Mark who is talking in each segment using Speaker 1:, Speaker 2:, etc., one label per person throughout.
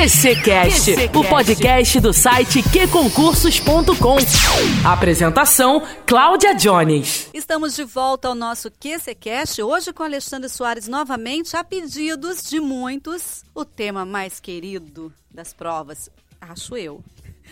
Speaker 1: QCcast, o podcast do site qconcursos.com. Apresentação: Cláudia Jones.
Speaker 2: Estamos de volta ao nosso QCcast, hoje com Alexandre Soares novamente, a pedidos de muitos, o tema mais querido das provas, acho eu,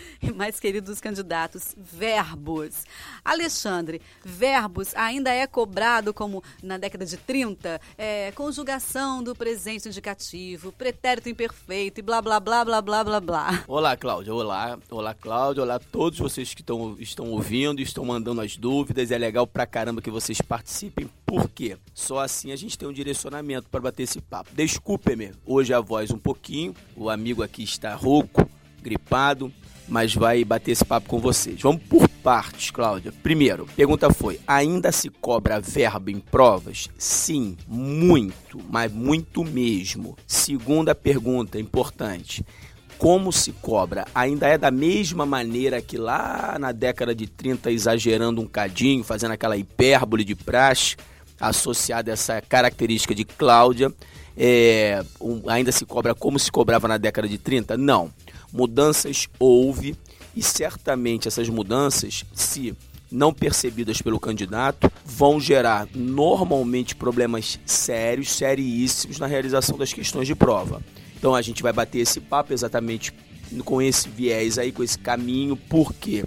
Speaker 2: e mais queridos candidatos, verbos. Alexandre, verbos ainda é cobrado como na década de 30? É, conjugação do presente indicativo, pretérito imperfeito e blá blá blá blá blá blá blá.
Speaker 3: Olá, Cláudia. Olá. Olá, Cláudia. Olá a todos vocês que estão, estão ouvindo, estão mandando as dúvidas. É legal pra caramba que vocês participem. Por quê? Só assim a gente tem um direcionamento para bater esse papo. Desculpe-me, hoje a voz um pouquinho. O amigo aqui está rouco, gripado mas vai bater esse papo com vocês. Vamos por partes, Cláudia. Primeiro, pergunta foi: ainda se cobra verbo em provas? Sim, muito, mas muito mesmo. Segunda pergunta importante: como se cobra? Ainda é da mesma maneira que lá na década de 30, exagerando um cadinho, fazendo aquela hipérbole de praxe associada a essa característica de Cláudia, é, um, ainda se cobra como se cobrava na década de 30? Não. Mudanças houve e certamente essas mudanças, se não percebidas pelo candidato, vão gerar normalmente problemas sérios, seríssimos na realização das questões de prova. Então a gente vai bater esse papo exatamente com esse viés aí, com esse caminho. Por quê?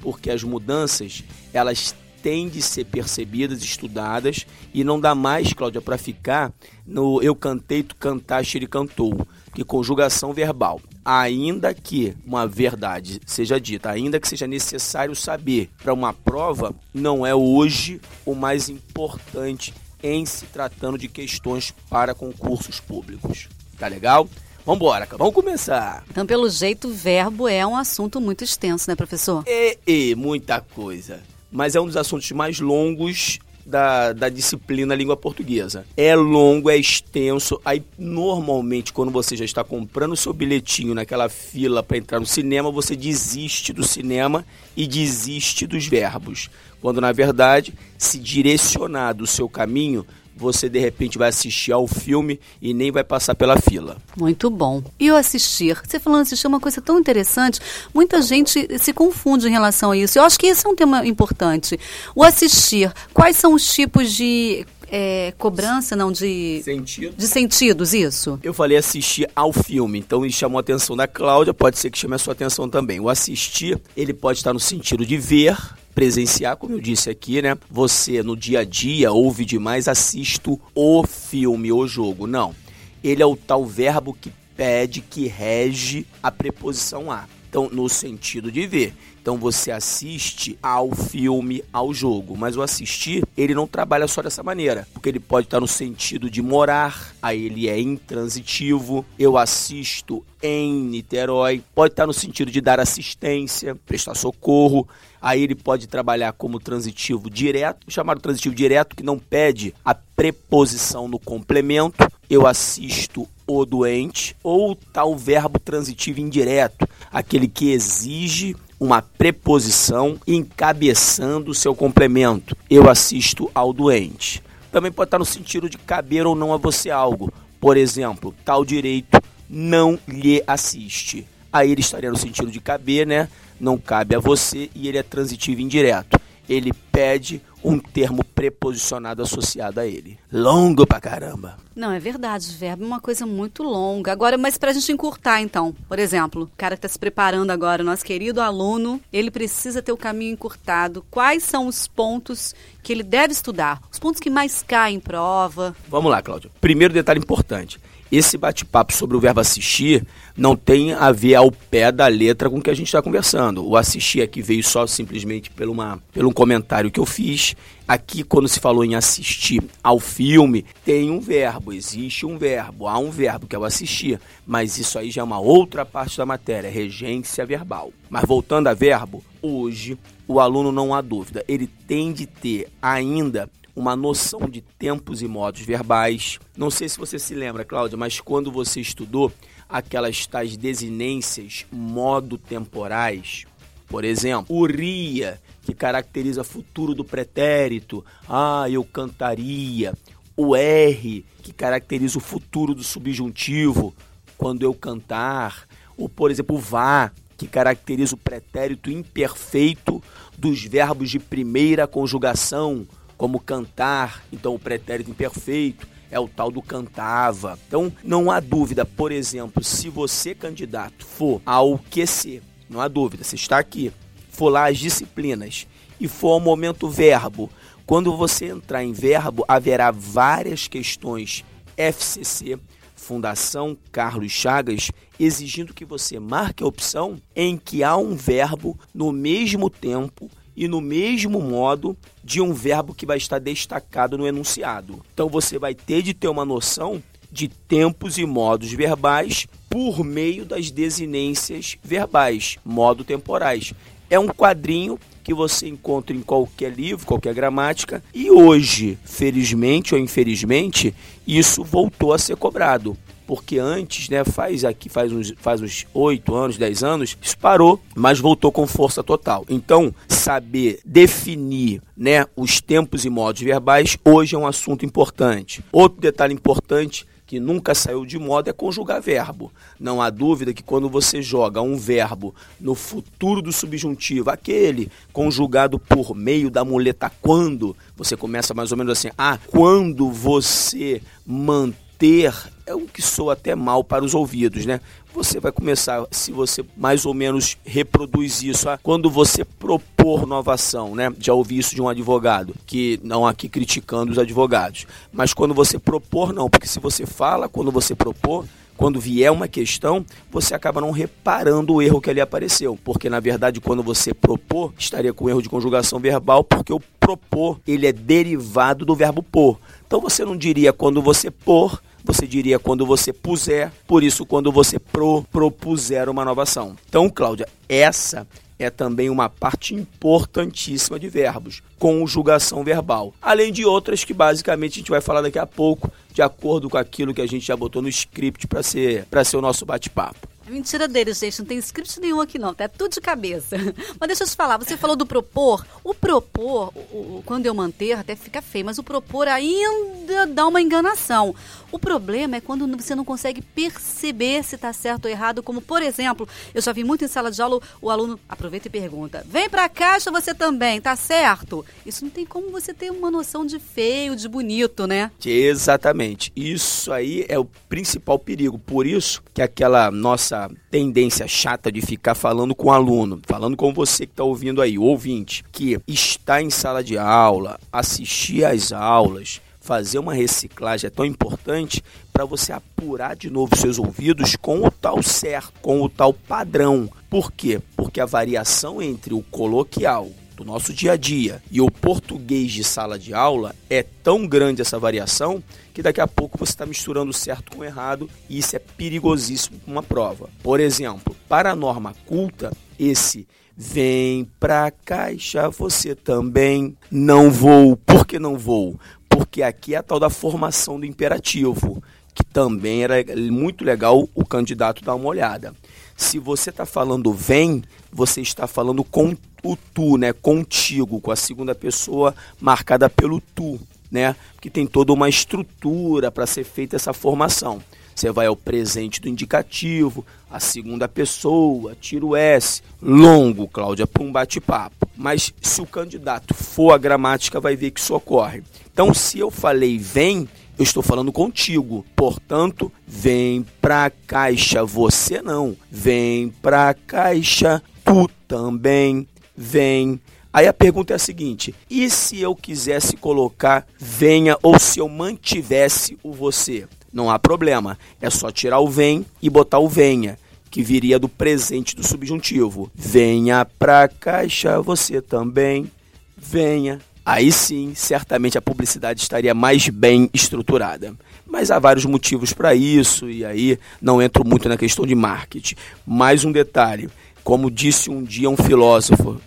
Speaker 3: Porque as mudanças, elas têm de ser percebidas, estudadas e não dá mais, Cláudia, para ficar no eu cantei, tu cantaste, ele cantou. Que conjugação verbal ainda que uma verdade seja dita, ainda que seja necessário saber para uma prova, não é hoje o mais importante em se tratando de questões para concursos públicos. Tá legal? Vambora, vamos começar.
Speaker 2: Então, pelo jeito, verbo é um assunto muito extenso, né, professor?
Speaker 3: E, e muita coisa. Mas é um dos assuntos mais longos da, da disciplina língua portuguesa. É longo, é extenso. Aí, normalmente, quando você já está comprando o seu bilhetinho naquela fila para entrar no cinema, você desiste do cinema e desiste dos verbos. Quando, na verdade, se direcionar do seu caminho, você de repente vai assistir ao filme e nem vai passar pela fila.
Speaker 2: Muito bom. E o assistir? Você falando assistir é uma coisa tão interessante, muita gente se confunde em relação a isso. Eu acho que esse é um tema importante. O assistir, quais são os tipos de é, cobrança, não, de...
Speaker 3: Sentido.
Speaker 2: De sentidos, isso?
Speaker 3: Eu falei assistir ao filme, então isso chamou a atenção da Cláudia, pode ser que chame a sua atenção também. O assistir, ele pode estar no sentido de ver, presenciar, como eu disse aqui, né? Você no dia a dia ouve demais, assisto o filme, o jogo. Não. Ele é o tal verbo que pede, que rege a preposição a. Então, no sentido de ver. Então você assiste ao filme, ao jogo, mas o assistir, ele não trabalha só dessa maneira, porque ele pode estar no sentido de morar, aí ele é intransitivo. Eu assisto em Niterói, pode estar no sentido de dar assistência, prestar socorro. Aí ele pode trabalhar como transitivo direto, chamado transitivo direto, que não pede a preposição no complemento. Eu assisto o doente, ou tal verbo transitivo indireto, aquele que exige uma preposição encabeçando o seu complemento. Eu assisto ao doente. Também pode estar no sentido de caber ou não a você algo. Por exemplo, tal direito não lhe assiste. Aí ele estaria no sentido de caber, né? Não cabe a você e ele é transitivo indireto. Ele pede um termo preposicionado associado a ele. Longo pra caramba.
Speaker 2: Não, é verdade. O verbo é uma coisa muito longa. Agora, mas pra gente encurtar, então, por exemplo, o cara que tá se preparando agora, nosso querido aluno, ele precisa ter o caminho encurtado. Quais são os pontos que ele deve estudar? Os pontos que mais caem em prova?
Speaker 3: Vamos lá, Cláudio. Primeiro detalhe importante esse bate-papo sobre o verbo assistir não tem a ver ao pé da letra com o que a gente está conversando. O assistir aqui veio só simplesmente por, um comentário que eu fiz. Aqui, quando se falou em assistir ao filme, tem um verbo, existe um verbo, há um verbo que é o assistir, mas isso aí já é uma outra parte da matéria, regência verbal. Mas voltando a verbo, hoje o aluno não há dúvida, ele tem de ter ainda uma noção de tempos e modos verbais. Não sei se você se lembra, Cláudia, mas quando você estudou aquelas tais desinências modo-temporais, por exemplo, o ria, que caracteriza futuro do pretérito, ah, eu cantaria, o R, que caracteriza o futuro do subjuntivo, quando eu cantar, ou por exemplo, vá, que caracteriza o pretérito imperfeito dos verbos de primeira conjugação, como cantar, então o pretérito imperfeito é o tal do cantava. Então, não há dúvida, por exemplo, se você, candidato, for ao QC, não há dúvida, você está aqui, for lá as disciplinas e for ao momento verbo, quando você entrar em verbo, haverá várias questões FCC, Fundação Carlos Chagas, exigindo que você marque a opção em que há um verbo no mesmo tempo e no mesmo modo de um verbo que vai estar destacado no enunciado. Então você vai ter de ter uma noção de tempos e modos verbais por meio das desinências verbais, modo temporais. É um quadrinho que você encontra em qualquer livro, qualquer gramática, e hoje, felizmente ou infelizmente, isso voltou a ser cobrado porque antes, né, faz aqui faz uns faz uns 8 anos, 10 anos, isso parou, mas voltou com força total. Então, saber definir, né, os tempos e modos verbais hoje é um assunto importante. Outro detalhe importante que nunca saiu de moda é conjugar verbo. Não há dúvida que quando você joga um verbo no futuro do subjuntivo, aquele conjugado por meio da muleta quando, você começa mais ou menos assim: ah, quando você mantém ter é um que soa até mal para os ouvidos, né? Você vai começar, se você mais ou menos reproduz isso, ah, quando você propor nova ação, né? Já ouvi isso de um advogado, que não aqui criticando os advogados, mas quando você propor, não, porque se você fala, quando você propor, quando vier uma questão, você acaba não reparando o erro que ali apareceu. Porque, na verdade, quando você propor, estaria com erro de conjugação verbal, porque o propor, ele é derivado do verbo pôr. Então você não diria quando você pôr, você diria quando você puser, por isso quando você pro, propuser uma nova ação. Então, Cláudia, essa é também uma parte importantíssima de verbos, conjugação verbal. Além de outras que basicamente a gente vai falar daqui a pouco, de acordo com aquilo que a gente já botou no script para ser, ser o nosso bate-papo.
Speaker 2: É mentira deles, gente. Não tem script nenhum aqui, não. Tá tudo de cabeça. Mas deixa eu te falar. Você falou do propor. O propor, o, o, quando eu manter, até fica feio. Mas o propor ainda dá uma enganação. O problema é quando você não consegue perceber se está certo ou errado. Como, por exemplo, eu já vi muito em sala de aula o aluno aproveita e pergunta: vem para a caixa você também, tá certo? Isso não tem como você ter uma noção de feio, de bonito, né?
Speaker 3: Exatamente. Isso aí é o principal perigo. Por isso que aquela nossa essa tendência chata de ficar falando com o aluno, falando com você que está ouvindo aí, ouvinte, que está em sala de aula, assistir às aulas, fazer uma reciclagem é tão importante para você apurar de novo seus ouvidos com o tal certo, com o tal padrão. Por quê? Porque a variação entre o coloquial do nosso dia a dia e o português de sala de aula é tão grande essa variação que daqui a pouco você está misturando certo com errado e isso é perigosíssimo para uma prova. Por exemplo, para a norma culta, esse vem pra caixa você também não vou. Por que não vou? Porque aqui é a tal da formação do imperativo, que também era muito legal o candidato dar uma olhada. Se você está falando vem, você está falando com o tu, né? Contigo, com a segunda pessoa marcada pelo tu né? Que tem toda uma estrutura para ser feita essa formação. Você vai ao presente do indicativo, a segunda pessoa, tira o S, longo, Cláudia, para um bate-papo. Mas se o candidato for a gramática, vai ver que isso ocorre. Então, se eu falei vem, eu estou falando contigo. Portanto, vem pra caixa. Você não. Vem pra caixa. Tu também. Vem Aí a pergunta é a seguinte: e se eu quisesse colocar venha ou se eu mantivesse o você? Não há problema, é só tirar o vem e botar o venha, que viria do presente do subjuntivo. Venha pra caixa, você também. Venha. Aí sim, certamente a publicidade estaria mais bem estruturada. Mas há vários motivos para isso, e aí não entro muito na questão de marketing. Mais um detalhe: como disse um dia um filósofo,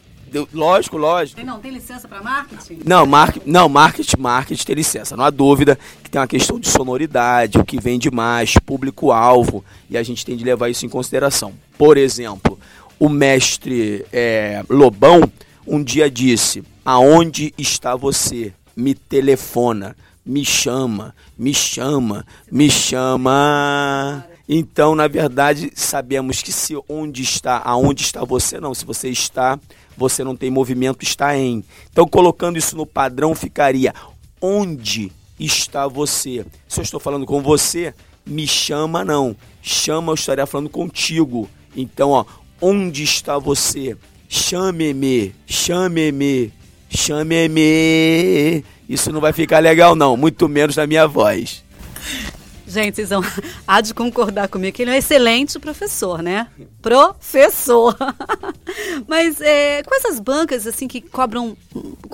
Speaker 3: lógico, lógico.
Speaker 2: Tem, não, tem licença para marketing?
Speaker 3: Não, mar, não, marketing, marketing tem licença. Não há dúvida que tem uma questão de sonoridade, o que vende mais, público-alvo, e a gente tem de levar isso em consideração. Por exemplo, o mestre é, Lobão um dia disse: Aonde está você? Me telefona, me chama, me chama, me chama. Então, na verdade, sabemos que se onde está, aonde está você, não. Se você está, você não tem movimento, está em. Então, colocando isso no padrão, ficaria onde está você. Se eu estou falando com você, me chama não. Chama, eu estaria falando contigo. Então, ó, onde está você? Chame-me, chame-me, chame-me. Isso não vai ficar legal não, muito menos na minha voz.
Speaker 2: Gente, vocês vão há de concordar comigo que ele é um excelente professor, né? Professor! Mas é, quais as bancas assim que cobram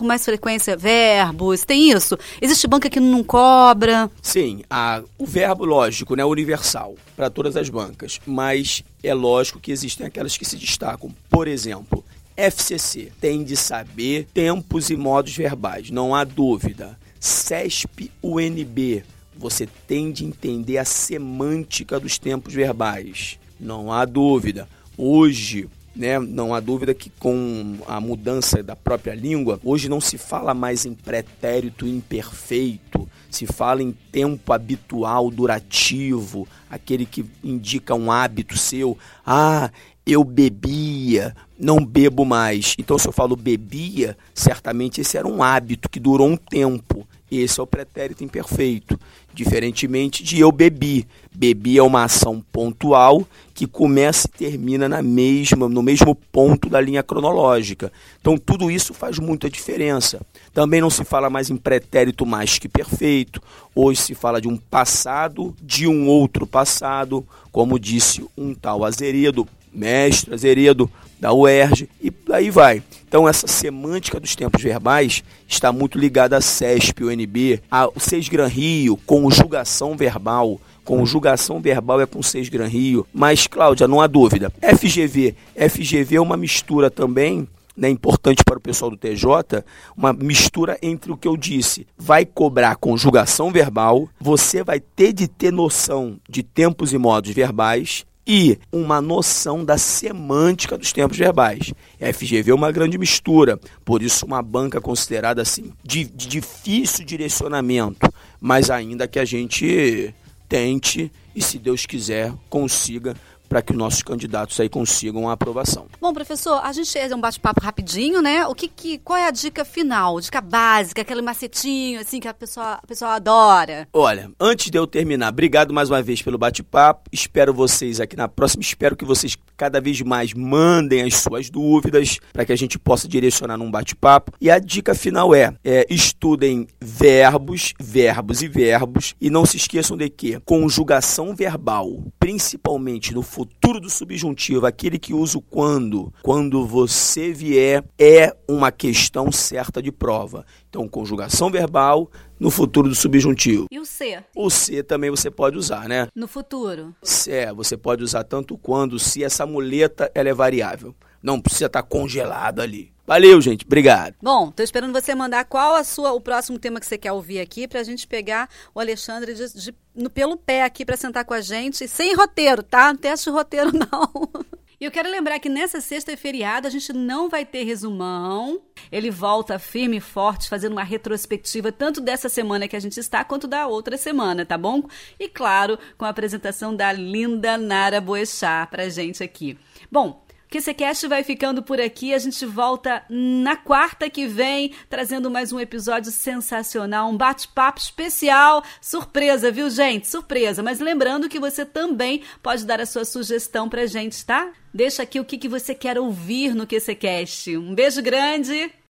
Speaker 2: com mais frequência verbos? Tem isso? Existe banca que não cobra?
Speaker 3: Sim, a, o verbo, lógico, né, universal para todas as bancas. Mas é lógico que existem aquelas que se destacam. Por exemplo, FCC tem de saber tempos e modos verbais, não há dúvida. CESP UNB você tem de entender a semântica dos tempos verbais. Não há dúvida. Hoje, né, não há dúvida que com a mudança da própria língua, hoje não se fala mais em pretérito imperfeito, se fala em tempo habitual durativo, aquele que indica um hábito seu. Ah, eu bebia, não bebo mais. Então, se eu falo bebia, certamente esse era um hábito que durou um tempo. Esse é o pretérito imperfeito. Diferentemente de eu bebi. Bebi é uma ação pontual que começa e termina na mesma, no mesmo ponto da linha cronológica. Então tudo isso faz muita diferença. Também não se fala mais em pretérito mais que perfeito. Hoje se fala de um passado de um outro passado, como disse um tal Azeredo, mestre Azeredo da UERJ, e aí vai. Então, essa semântica dos tempos verbais está muito ligada a CESP, UNB, ao Seis Gran Rio, conjugação verbal. Conjugação verbal é com Seis Gran Rio. Mas, Cláudia, não há dúvida. FGV. FGV é uma mistura também né, importante para o pessoal do TJ, uma mistura entre o que eu disse. Vai cobrar conjugação verbal, você vai ter de ter noção de tempos e modos verbais, e uma noção da semântica dos tempos verbais. A FGV é uma grande mistura, por isso uma banca considerada assim de, de difícil direcionamento, mas ainda que a gente tente e se Deus quiser consiga para que os nossos candidatos aí consigam a aprovação.
Speaker 2: Bom, professor, a gente fez um bate-papo rapidinho, né? O que, que, qual é a dica final, dica básica, aquele macetinho assim que a pessoa, a pessoa adora?
Speaker 3: Olha, antes de eu terminar, obrigado mais uma vez pelo bate-papo. Espero vocês aqui na próxima. Espero que vocês cada vez mais mandem as suas dúvidas para que a gente possa direcionar num bate-papo. E a dica final é, é estudem verbos, verbos e verbos e não se esqueçam de que conjugação verbal, principalmente no futuro do subjuntivo, aquele que usa o quando, quando você vier, é uma questão certa de prova. Então, conjugação verbal no futuro do subjuntivo.
Speaker 2: E o C?
Speaker 3: O C também você pode usar, né?
Speaker 2: No futuro.
Speaker 3: É, você pode usar tanto quando, se essa muleta ela é variável. Não precisa estar congelado ali. Valeu, gente. Obrigado.
Speaker 2: Bom, tô esperando você mandar qual a sua, o próximo tema que você quer ouvir aqui pra gente pegar o Alexandre de, de, no, pelo pé aqui para sentar com a gente. Sem roteiro, tá? Não teste roteiro, não. E eu quero lembrar que nessa sexta feriado a gente não vai ter resumão. Ele volta firme e forte, fazendo uma retrospectiva tanto dessa semana que a gente está, quanto da outra semana, tá bom? E claro, com a apresentação da linda Nara Boechat pra gente aqui. Bom, QCCast vai ficando por aqui. A gente volta na quarta que vem, trazendo mais um episódio sensacional, um bate-papo especial. Surpresa, viu, gente? Surpresa. Mas lembrando que você também pode dar a sua sugestão pra gente, tá? Deixa aqui o que, que você quer ouvir no QCCast. Um beijo grande.